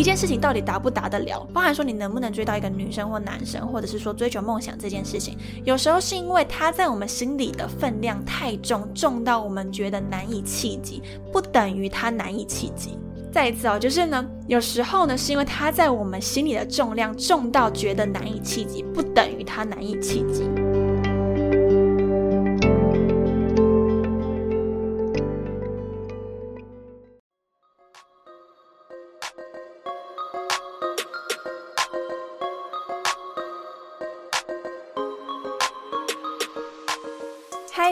一件事情到底达不达得了，包含说你能不能追到一个女生或男生，或者是说追求梦想这件事情，有时候是因为他在我们心里的分量太重，重到我们觉得难以企及，不等于他难以企及。再一次哦，就是呢，有时候呢，是因为他在我们心里的重量重到觉得难以企及，不等于他难以企及。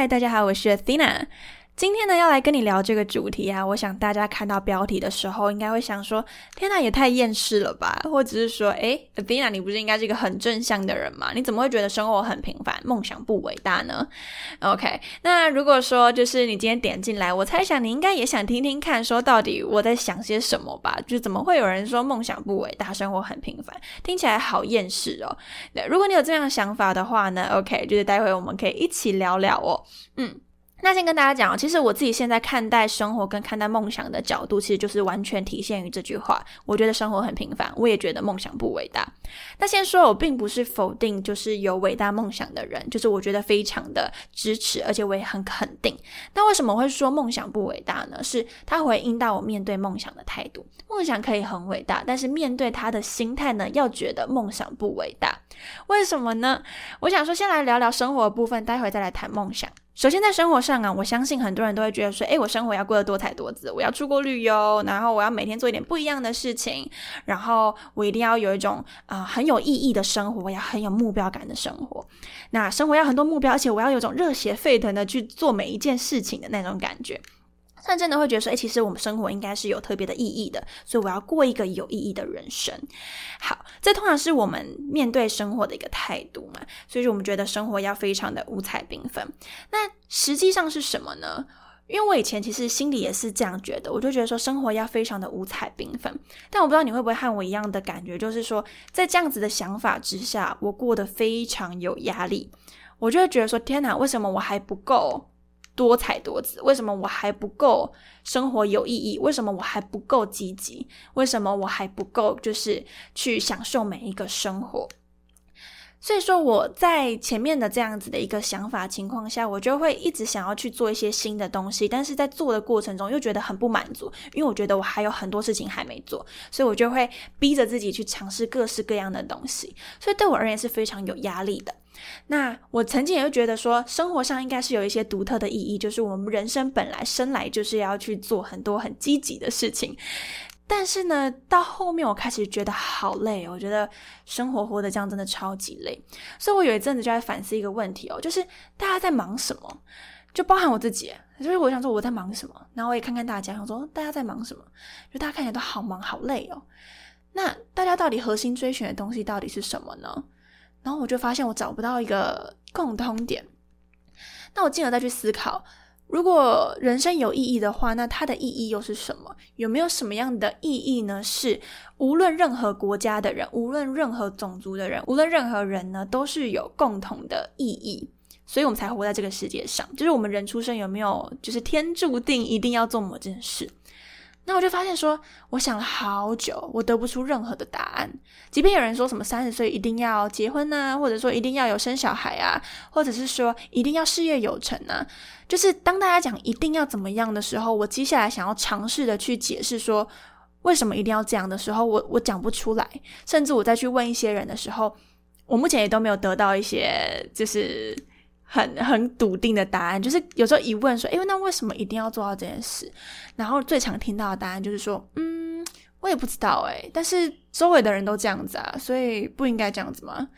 嗨，大家好，我是 Athena。今天呢，要来跟你聊这个主题啊！我想大家看到标题的时候，应该会想说：“天呐，也太厌世了吧！”或者是说：“哎，Abina，你不是应该是一个很正向的人吗？你怎么会觉得生活很平凡，梦想不伟大呢？”OK，那如果说就是你今天点进来，我猜想你应该也想听听看，说到底我在想些什么吧？就怎么会有人说梦想不伟大，生活很平凡，听起来好厌世哦。对，如果你有这样想法的话呢，OK，就是待会我们可以一起聊聊哦。嗯。那先跟大家讲其实我自己现在看待生活跟看待梦想的角度，其实就是完全体现于这句话。我觉得生活很平凡，我也觉得梦想不伟大。那先说，我并不是否定就是有伟大梦想的人，就是我觉得非常的支持，而且我也很肯定。那为什么会说梦想不伟大呢？是它回应到我面对梦想的态度。梦想可以很伟大，但是面对他的心态呢，要觉得梦想不伟大。为什么呢？我想说，先来聊聊生活部分，待会再来谈梦想。首先，在生活上啊，我相信很多人都会觉得说，诶，我生活要过得多彩多姿，我要出国旅游，然后我要每天做一点不一样的事情，然后我一定要有一种啊很有意义的生活，我要很有目标感的生活。那生活要很多目标，而且我要有种热血沸腾的去做每一件事情的那种感觉。但真的会觉得说，哎，其实我们生活应该是有特别的意义的，所以我要过一个有意义的人生。好，这通常是我们面对生活的一个态度嘛，所以说我们觉得生活要非常的五彩缤纷。那实际上是什么呢？因为我以前其实心里也是这样觉得，我就觉得说生活要非常的五彩缤纷。但我不知道你会不会和我一样的感觉，就是说在这样子的想法之下，我过得非常有压力。我就会觉得说，天哪，为什么我还不够？多彩多姿，为什么我还不够生活有意义？为什么我还不够积极？为什么我还不够就是去享受每一个生活？所以说我在前面的这样子的一个想法情况下，我就会一直想要去做一些新的东西，但是在做的过程中又觉得很不满足，因为我觉得我还有很多事情还没做，所以我就会逼着自己去尝试各式各样的东西，所以对我而言是非常有压力的。那我曾经也会觉得说，生活上应该是有一些独特的意义，就是我们人生本来生来就是要去做很多很积极的事情。但是呢，到后面我开始觉得好累，我觉得生活活得这样真的超级累。所以我有一阵子就在反思一个问题哦，就是大家在忙什么？就包含我自己，就是我想说我在忙什么，然后我也看看大家，想说大家在忙什么？就大家看起来都好忙好累哦。那大家到底核心追寻的东西到底是什么呢？然后我就发现我找不到一个共通点，那我进而再去思考，如果人生有意义的话，那它的意义又是什么？有没有什么样的意义呢？是无论任何国家的人，无论任何种族的人，无论任何人呢，都是有共同的意义，所以我们才活在这个世界上。就是我们人出生有没有，就是天注定一定要做某件事？那我就发现说，我想了好久，我得不出任何的答案。即便有人说什么三十岁一定要结婚呐，或者说一定要有生小孩啊，或者是说一定要事业有成啊，就是当大家讲一定要怎么样的时候，我接下来想要尝试的去解释说为什么一定要这样的时候，我我讲不出来。甚至我再去问一些人的时候，我目前也都没有得到一些就是。很很笃定的答案，就是有时候一问说，哎，那为什么一定要做到这件事？然后最常听到的答案就是说，嗯，我也不知道，哎，但是周围的人都这样子啊，所以不应该这样子吗？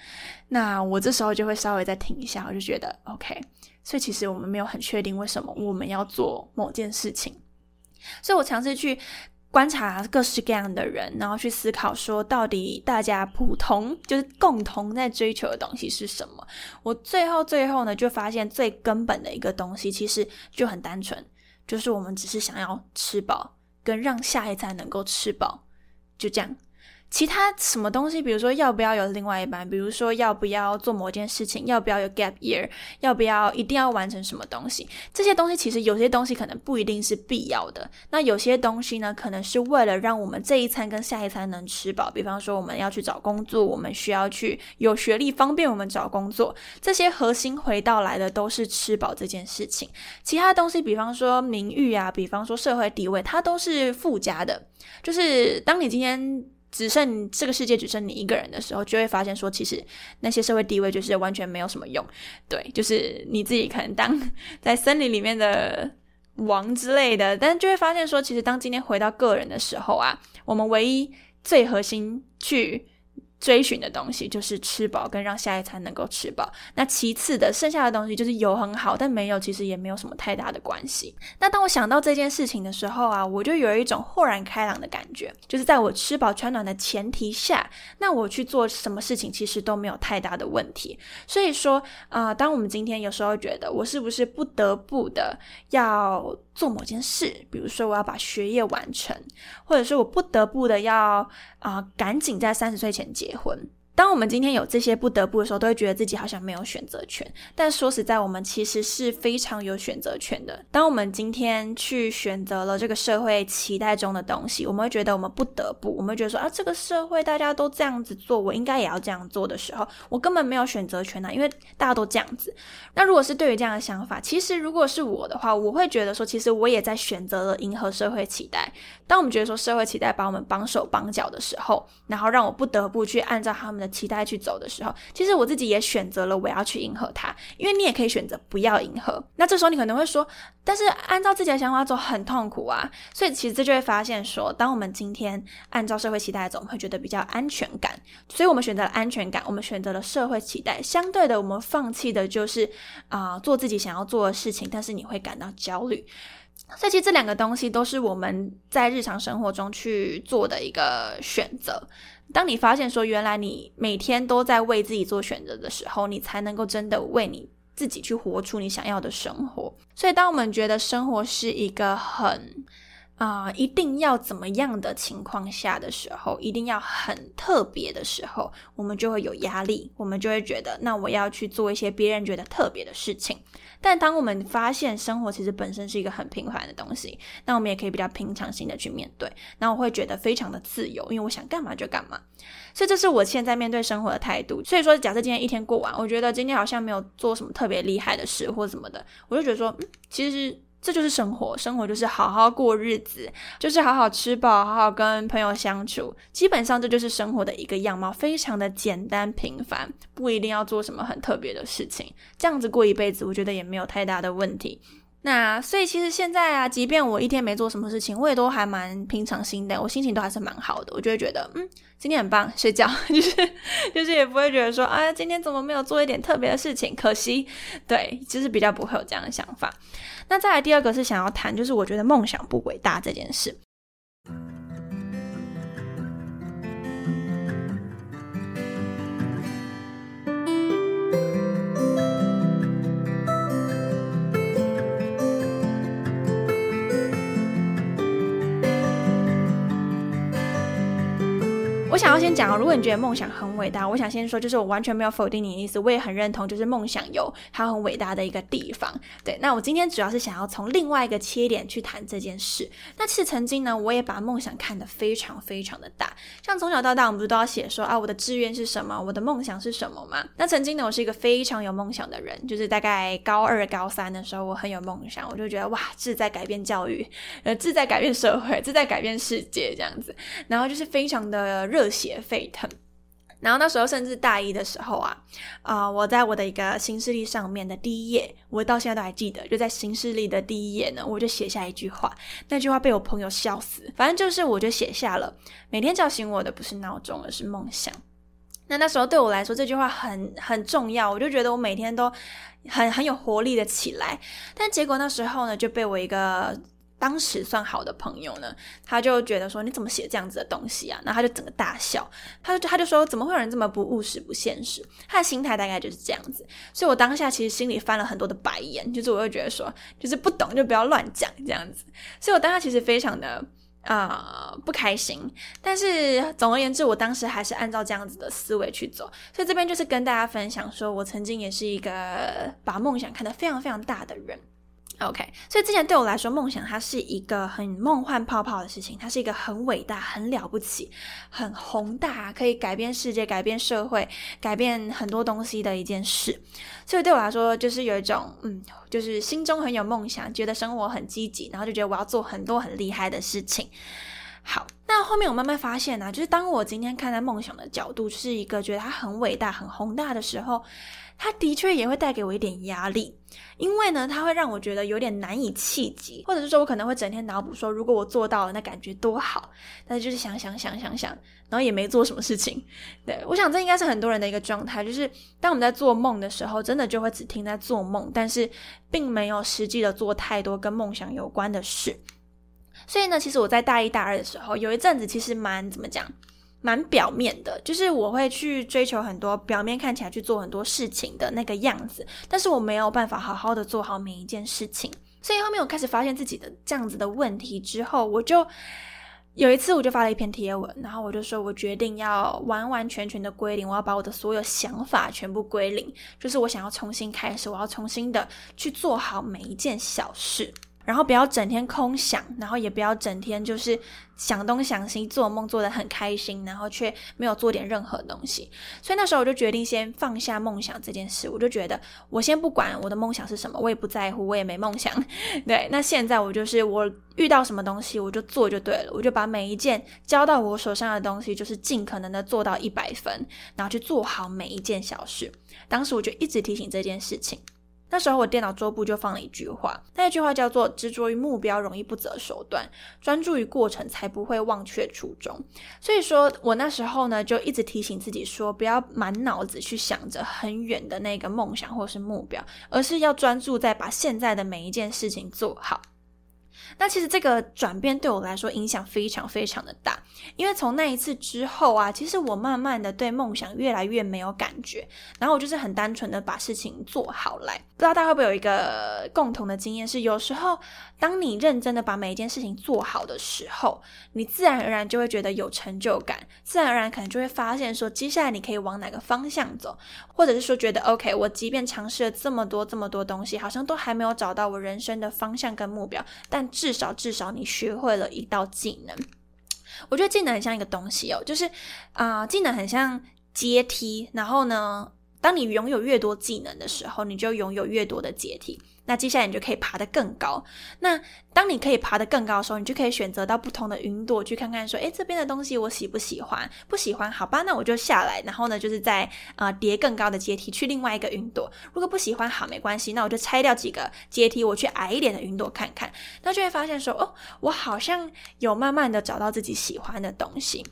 那我这时候就会稍微再停一下，我就觉得 OK。所以其实我们没有很确定为什么我们要做某件事情，所以我尝试去观察各式各样的人，然后去思考说，到底大家普通就是共同在追求的东西是什么？我最后最后呢，就发现最根本的一个东西，其实就很单纯，就是我们只是想要吃饱，跟让下一餐能够吃饱，就这样。其他什么东西，比如说要不要有另外一半，比如说要不要做某件事情，要不要有 gap year，要不要一定要完成什么东西，这些东西其实有些东西可能不一定是必要的。那有些东西呢，可能是为了让我们这一餐跟下一餐能吃饱。比方说我们要去找工作，我们需要去有学历方便我们找工作，这些核心回到来的都是吃饱这件事情。其他东西，比方说名誉啊，比方说社会地位，它都是附加的。就是当你今天。只剩这个世界只剩你一个人的时候，就会发现说，其实那些社会地位就是完全没有什么用。对，就是你自己可能当在森林里面的王之类的，但就会发现说，其实当今天回到个人的时候啊，我们唯一最核心去。追寻的东西就是吃饱跟让下一餐能够吃饱。那其次的剩下的东西就是有很好，但没有其实也没有什么太大的关系。那当我想到这件事情的时候啊，我就有一种豁然开朗的感觉，就是在我吃饱穿暖的前提下，那我去做什么事情其实都没有太大的问题。所以说啊，当我们今天有时候觉得我是不是不得不的要。做某件事，比如说我要把学业完成，或者是我不得不的要啊，赶紧在三十岁前结婚。当我们今天有这些不得不的时候，都会觉得自己好像没有选择权。但说实在，我们其实是非常有选择权的。当我们今天去选择了这个社会期待中的东西，我们会觉得我们不得不，我们会觉得说啊，这个社会大家都这样子做，我应该也要这样做的时候，我根本没有选择权呐，因为大家都这样子。那如果是对于这样的想法，其实如果是我的话，我会觉得说，其实我也在选择了迎合社会期待。当我们觉得说社会期待把我们绑手绑脚的时候，然后让我不得不去按照他们的期待去走的时候，其实我自己也选择了我要去迎合他，因为你也可以选择不要迎合。那这时候你可能会说，但是按照自己的想法走很痛苦啊。所以其实这就会发现说，当我们今天按照社会期待走，我们会觉得比较安全感，所以我们选择了安全感，我们选择了社会期待。相对的，我们放弃的就是啊做自己想要做的事情，但是你会感到焦虑。所以其实这两个东西都是我们在日常生活中去做的一个选择。当你发现说原来你每天都在为自己做选择的时候，你才能够真的为你自己去活出你想要的生活。所以当我们觉得生活是一个很啊一定要怎么样的情况下的时候，一定要很特别的时候，我们就会有压力，我们就会觉得那我要去做一些别人觉得特别的事情。但当我们发现生活其实本身是一个很平凡的东西，那我们也可以比较平常心的去面对。那我会觉得非常的自由，因为我想干嘛就干嘛。所以这是我现在面对生活的态度。所以说，假设今天一天过完，我觉得今天好像没有做什么特别厉害的事或什么的，我就觉得说，嗯，其实。这就是生活，生活就是好好过日子，就是好好吃饱，好好跟朋友相处。基本上这就是生活的一个样貌，非常的简单平凡，不一定要做什么很特别的事情，这样子过一辈子，我觉得也没有太大的问题。那所以其实现在啊，即便我一天没做什么事情，我也都还蛮平常心的，我心情都还是蛮好的。我就会觉得，嗯，今天很棒，睡觉，就是就是也不会觉得说，啊，今天怎么没有做一点特别的事情，可惜。对，就是比较不会有这样的想法。那再来第二个是想要谈，就是我觉得梦想不伟大这件事。想要先讲哦，如果你觉得梦想很伟大，我想先说，就是我完全没有否定你的意思，我也很认同，就是梦想有它很伟大的一个地方。对，那我今天主要是想要从另外一个切点去谈这件事。那其实曾经呢，我也把梦想看得非常非常的大，像从小到大，我们不是都要写说啊，我的志愿是什么，我的梦想是什么吗？那曾经呢，我是一个非常有梦想的人，就是大概高二、高三的时候，我很有梦想，我就觉得哇，志在改变教育，呃，志在改变社会，志在改变世界这样子，然后就是非常的热。心血沸腾，然后那时候甚至大一的时候啊，啊，我在我的一个新势力上面的第一页，我到现在都还记得，就在新势力的第一页呢，我就写下一句话，那句话被我朋友笑死，反正就是我就写下了，每天叫醒我的不是闹钟，而是梦想。那那时候对我来说，这句话很很重要，我就觉得我每天都很很有活力的起来，但结果那时候呢，就被我一个。当时算好的朋友呢，他就觉得说你怎么写这样子的东西啊？然后他就整个大笑，他就他就说怎么会有人这么不务实、不现实？他的心态大概就是这样子。所以我当下其实心里翻了很多的白眼，就是我会觉得说，就是不懂就不要乱讲这样子。所以我当下其实非常的啊不开心。但是总而言之，我当时还是按照这样子的思维去走。所以这边就是跟大家分享，说我曾经也是一个把梦想看得非常非常大的人。OK，所以之前对我来说，梦想它是一个很梦幻泡泡的事情，它是一个很伟大、很了不起、很宏大，可以改变世界、改变社会、改变很多东西的一件事。所以对我来说，就是有一种嗯，就是心中很有梦想，觉得生活很积极，然后就觉得我要做很多很厉害的事情。好，那后面我慢慢发现呢，就是当我今天看待梦想的角度是一个觉得它很伟大、很宏大的时候。它的确也会带给我一点压力，因为呢，它会让我觉得有点难以企及，或者是说我可能会整天脑补说，如果我做到了，那感觉多好。但是就是想想想想想，然后也没做什么事情。对我想这应该是很多人的一个状态，就是当我们在做梦的时候，真的就会只听在做梦，但是并没有实际的做太多跟梦想有关的事。所以呢，其实我在大一大二的时候，有一阵子其实蛮怎么讲？蛮表面的，就是我会去追求很多表面看起来去做很多事情的那个样子，但是我没有办法好好的做好每一件事情。所以后面我开始发现自己的这样子的问题之后，我就有一次我就发了一篇贴文，然后我就说我决定要完完全全的归零，我要把我的所有想法全部归零，就是我想要重新开始，我要重新的去做好每一件小事。然后不要整天空想，然后也不要整天就是想东想西，做梦做得很开心，然后却没有做点任何东西。所以那时候我就决定先放下梦想这件事，我就觉得我先不管我的梦想是什么，我也不在乎，我也没梦想。对，那现在我就是我遇到什么东西我就做就对了，我就把每一件交到我手上的东西，就是尽可能的做到一百分，然后去做好每一件小事。当时我就一直提醒这件事情。那时候我电脑桌布就放了一句话，那句话叫做“执着于目标容易不择手段，专注于过程才不会忘却初衷”。所以说我那时候呢，就一直提醒自己说，不要满脑子去想着很远的那个梦想或是目标，而是要专注在把现在的每一件事情做好。那其实这个转变对我来说影响非常非常的大，因为从那一次之后啊，其实我慢慢的对梦想越来越没有感觉，然后我就是很单纯的把事情做好来。不知道大家会不会有一个共同的经验，是有时候当你认真的把每一件事情做好的时候，你自然而然就会觉得有成就感，自然而然可能就会发现说接下来你可以往哪个方向走，或者是说觉得 OK，我即便尝试了这么多这么多东西，好像都还没有找到我人生的方向跟目标，但。至少至少你学会了一道技能，我觉得技能很像一个东西哦，就是啊，技能很像阶梯，然后呢，当你拥有越多技能的时候，你就拥有越多的阶梯。那接下来你就可以爬得更高。那当你可以爬得更高的时候，你就可以选择到不同的云朵去看看，说，诶，这边的东西我喜不喜欢？不喜欢，好吧，那我就下来，然后呢，就是在呃叠更高的阶梯去另外一个云朵。如果不喜欢，好，没关系，那我就拆掉几个阶梯，我去矮一点的云朵看看。那就会发现说，哦，我好像有慢慢的找到自己喜欢的东西。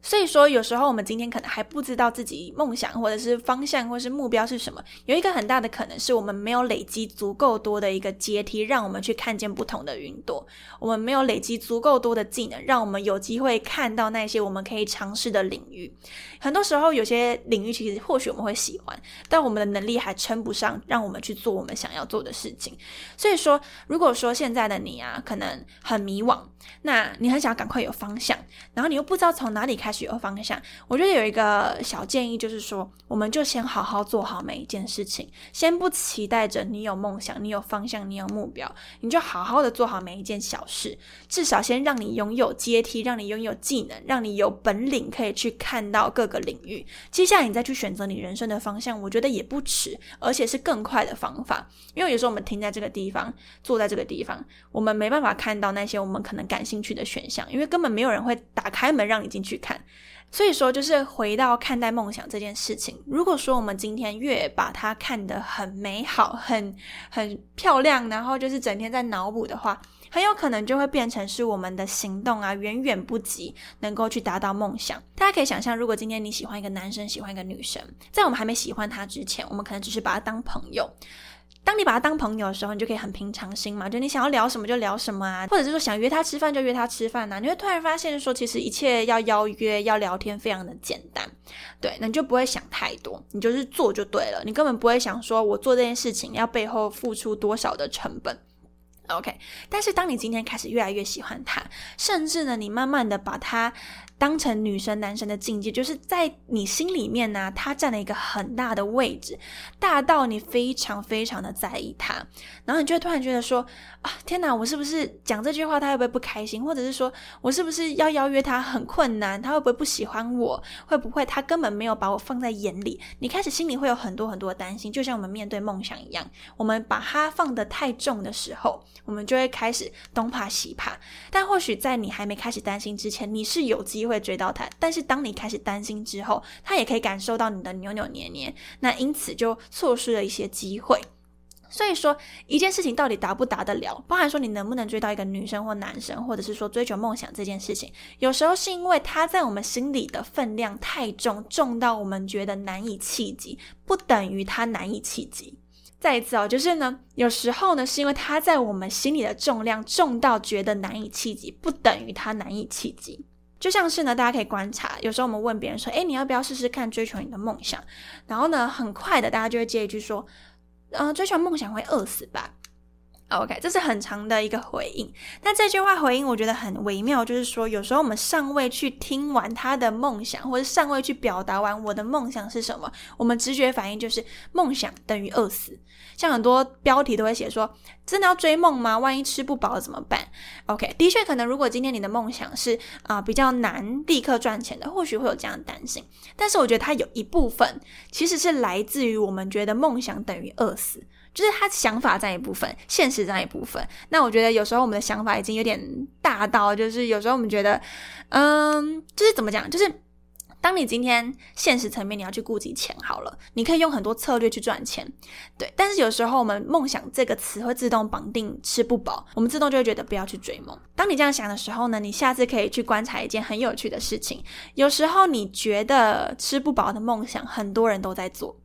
所以说，有时候我们今天可能还不知道自己梦想或者是方向或是目标是什么。有一个很大的可能是我们没有累积足够多的一个阶梯，让我们去看见不同的云朵。我们没有累积足够多的技能，让我们有机会看到那些我们可以尝试的领域。很多时候，有些领域其实或许我们会喜欢，但我们的能力还称不上让我们去做我们想要做的事情。所以说，如果说现在的你啊，可能很迷惘，那你很想要赶快有方向，然后你又不知道从哪里开始有方向，我觉得有一个小建议，就是说，我们就先好好做好每一件事情，先不期待着你有梦想、你有方向、你有目标，你就好好的做好每一件小事，至少先让你拥有阶梯，让你拥有技能，让你有本领可以去看到各。个领域，接下来你再去选择你人生的方向，我觉得也不迟，而且是更快的方法。因为有时候我们停在这个地方，坐在这个地方，我们没办法看到那些我们可能感兴趣的选项，因为根本没有人会打开门让你进去看。所以说，就是回到看待梦想这件事情，如果说我们今天越把它看得很美好、很很漂亮，然后就是整天在脑补的话。很有可能就会变成是我们的行动啊，远远不及能够去达到梦想。大家可以想象，如果今天你喜欢一个男生，喜欢一个女生，在我们还没喜欢他之前，我们可能只是把他当朋友。当你把他当朋友的时候，你就可以很平常心嘛，就你想要聊什么就聊什么啊，或者是说想约他吃饭就约他吃饭呐，你会突然发现说，其实一切要邀约要聊天非常的简单，对，那你就不会想太多，你就是做就对了，你根本不会想说我做这件事情要背后付出多少的成本。OK，但是当你今天开始越来越喜欢他，甚至呢，你慢慢的把他。当成女生、男生的境界，就是在你心里面呢，他占了一个很大的位置，大到你非常非常的在意他，然后你就会突然觉得说啊，天哪，我是不是讲这句话他会不会不开心？或者是说我是不是要邀约他很困难？他会不会不喜欢我？会不会他根本没有把我放在眼里？你开始心里会有很多很多的担心，就像我们面对梦想一样，我们把它放得太重的时候，我们就会开始东怕西怕。但或许在你还没开始担心之前，你是有机会。追到他，但是当你开始担心之后，他也可以感受到你的扭扭捏捏，那因此就错失了一些机会。所以说，一件事情到底达不达得了，包含说你能不能追到一个女生或男生，或者是说追求梦想这件事情，有时候是因为他在我们心里的分量太重，重到我们觉得难以企及，不等于他难以企及。再一次哦，就是呢，有时候呢，是因为他在我们心里的重量重到觉得难以企及，不等于他难以企及。就像是呢，大家可以观察，有时候我们问别人说：“哎，你要不要试试看追求你的梦想？”然后呢，很快的大家就会接一句说：“嗯，追求梦想会饿死吧？” OK，这是很长的一个回应。那这句话回应我觉得很微妙，就是说有时候我们尚未去听完他的梦想，或者尚未去表达完我的梦想是什么，我们直觉反应就是梦想等于饿死。像很多标题都会写说：“真的要追梦吗？万一吃不饱怎么办？”OK，的确可能，如果今天你的梦想是啊比较难立刻赚钱的，或许会有这样的担心。但是我觉得它有一部分其实是来自于我们觉得梦想等于饿死。就是他想法占一部分，现实占一部分。那我觉得有时候我们的想法已经有点大到，就是有时候我们觉得，嗯，就是怎么讲？就是当你今天现实层面你要去顾及钱好了，你可以用很多策略去赚钱，对。但是有时候我们梦想这个词会自动绑定吃不饱，我们自动就会觉得不要去追梦。当你这样想的时候呢，你下次可以去观察一件很有趣的事情。有时候你觉得吃不饱的梦想，很多人都在做。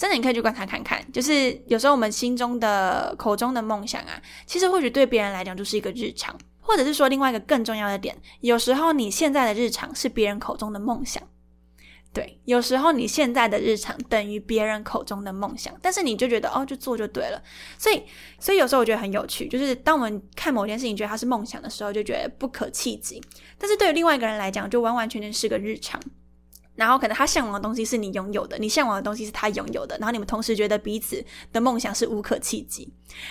真的，你可以去观察看看，就是有时候我们心中的、口中的梦想啊，其实或许对别人来讲就是一个日常，或者是说另外一个更重要的点，有时候你现在的日常是别人口中的梦想，对，有时候你现在的日常等于别人口中的梦想，但是你就觉得哦，就做就对了，所以，所以有时候我觉得很有趣，就是当我们看某件事情觉得它是梦想的时候，就觉得不可企及，但是对于另外一个人来讲，就完完全全是个日常。然后可能他向往的东西是你拥有的，你向往的东西是他拥有的，然后你们同时觉得彼此的梦想是无可企及。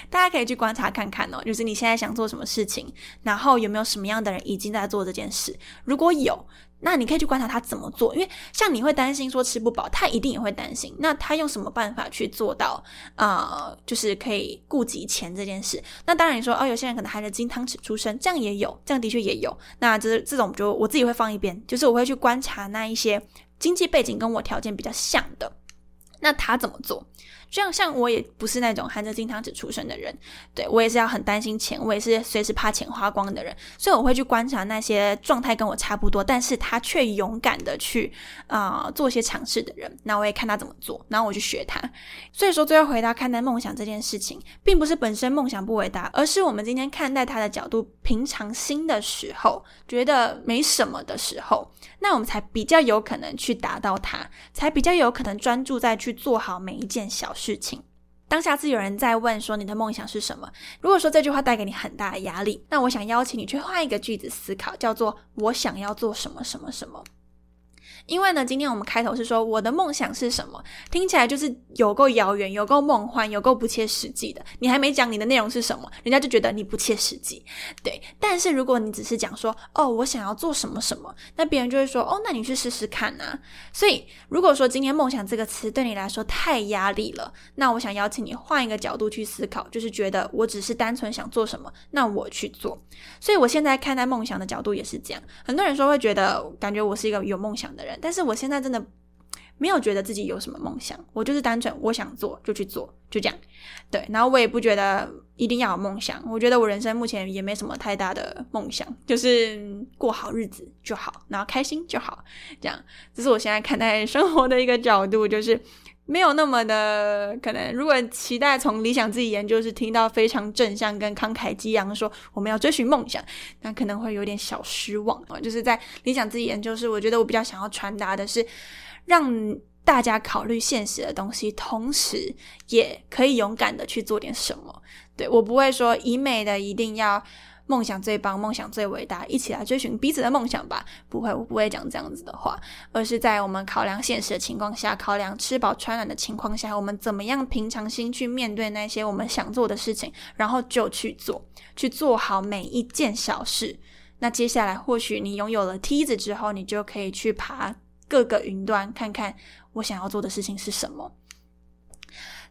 大家可以去观察看看哦，就是你现在想做什么事情，然后有没有什么样的人已经在做这件事，如果有。那你可以去观察他怎么做，因为像你会担心说吃不饱，他一定也会担心。那他用什么办法去做到啊？就是可以顾及钱这件事。那当然你说哦，有些人可能含着金汤匙出生，这样也有，这样的确也有。那这这种就我自己会放一边，就是我会去观察那一些经济背景跟我条件比较像的，那他怎么做？这样像我也不是那种含着金汤匙出生的人，对我也是要很担心钱，我也是随时怕钱花光的人，所以我会去观察那些状态跟我差不多，但是他却勇敢的去啊做些尝试的人，那我也看他怎么做，然后我去学他。所以说，最后回到看待梦想这件事情，并不是本身梦想不伟大，而是我们今天看待他的角度平常心的时候，觉得没什么的时候，那我们才比较有可能去达到它，才比较有可能专注在去做好每一件小。事情，当下次有人在问说你的梦想是什么？如果说这句话带给你很大的压力，那我想邀请你去换一个句子思考，叫做我想要做什么什么什么。因为呢，今天我们开头是说我的梦想是什么，听起来就是有够遥远、有够梦幻、有够不切实际的。你还没讲你的内容是什么，人家就觉得你不切实际。对，但是如果你只是讲说哦，我想要做什么什么，那别人就会说哦，那你去试试看呐。所以如果说今天梦想这个词对你来说太压力了，那我想邀请你换一个角度去思考，就是觉得我只是单纯想做什么，那我去做。所以我现在看待梦想的角度也是这样。很多人说会觉得感觉我是一个有梦想的人。但是我现在真的没有觉得自己有什么梦想，我就是单纯我想做就去做，就这样。对，然后我也不觉得一定要有梦想，我觉得我人生目前也没什么太大的梦想，就是过好日子就好，然后开心就好，这样。这是我现在看待生活的一个角度，就是没有那么的可能。如果期待从理想自己研究室听到非常正向跟慷慨激昂说我们要追寻梦想，那可能会有点小失望啊。就是在理想自己研究室，我觉得我比较想要传达的是，让大家考虑现实的东西，同时也可以勇敢的去做点什么。对我不会说以美的一定要。梦想最棒，梦想最伟大，一起来追寻彼此的梦想吧！不会，我不会讲这样子的话，而是在我们考量现实的情况下，考量吃饱穿暖的情况下，我们怎么样平常心去面对那些我们想做的事情，然后就去做，去做好每一件小事。那接下来，或许你拥有了梯子之后，你就可以去爬各个云端，看看我想要做的事情是什么。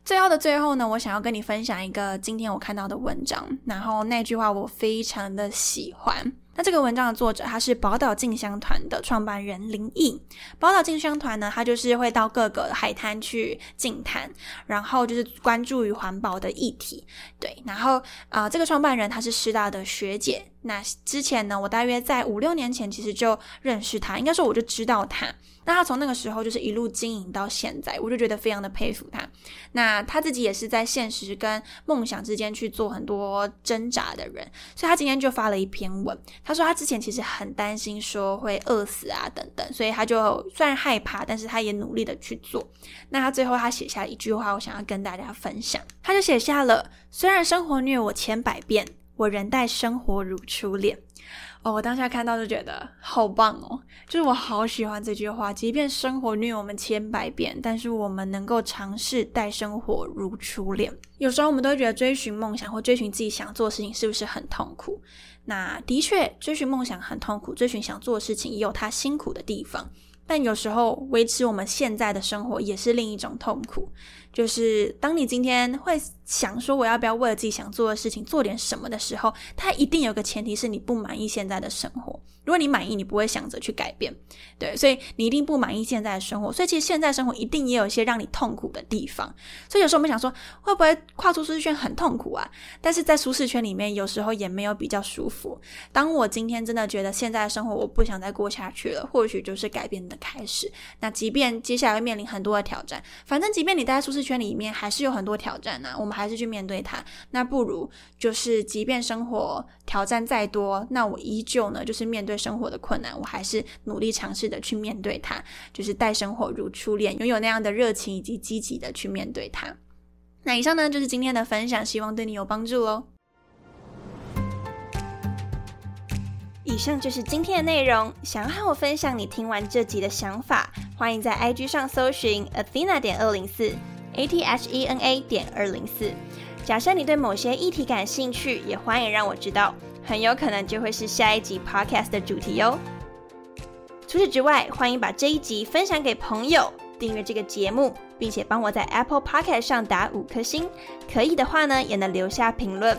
最后的最后呢，我想要跟你分享一个今天我看到的文章，然后那句话我非常的喜欢。那这个文章的作者他是宝岛静香团的创办人林毅。宝岛静香团呢，他就是会到各个海滩去静滩，然后就是关注于环保的议题。对，然后啊，这个创办人他是师大的学姐。那之前呢，我大约在五六年前其实就认识他，应该说我就知道他。那他从那个时候就是一路经营到现在，我就觉得非常的佩服他。那他自己也是在现实跟梦想之间去做很多挣扎的人，所以他今天就发了一篇文。他说他之前其实很担心说会饿死啊等等，所以他就虽然害怕，但是他也努力的去做。那他最后他写下一句话，我想要跟大家分享。他就写下了：虽然生活虐我千百遍，我仍待生活如初恋。哦，我当下看到就觉得好棒哦，就是我好喜欢这句话。即便生活虐我们千百遍，但是我们能够尝试待生活如初恋。有时候我们都会觉得追寻梦想或追寻自己想做的事情是不是很痛苦？那的确，追寻梦想很痛苦，追寻想做的事情也有它辛苦的地方。但有时候维持我们现在的生活也是另一种痛苦。就是当你今天会想说我要不要为了自己想做的事情做点什么的时候，它一定有个前提是你不满意现在的生活。如果你满意，你不会想着去改变，对，所以你一定不满意现在的生活。所以其实现在生活一定也有一些让你痛苦的地方。所以有时候我们想说，会不会跨出舒适圈很痛苦啊？但是在舒适圈里面，有时候也没有比较舒服。当我今天真的觉得现在的生活我不想再过下去了，或许就是改变的开始。那即便接下来会面临很多的挑战，反正即便你待在舒适圈里面，还是有很多挑战呢。我们还是去面对它。那不如就是，即便生活挑战再多，那我依旧呢，就是面对。生活的困难，我还是努力尝试的去面对它，就是待生活如初恋，拥有那样的热情以及积极的去面对它。那以上呢就是今天的分享，希望对你有帮助哦。以上就是今天的内容，想要和我分享你听完这集的想法，欢迎在 IG 上搜寻 Athena 点二零四 A T H E N A 点二零四。假设你对某些议题感兴趣，也欢迎让我知道。很有可能就会是下一集 podcast 的主题哦。除此之外，欢迎把这一集分享给朋友，订阅这个节目，并且帮我在 Apple Podcast 上打五颗星。可以的话呢，也能留下评论。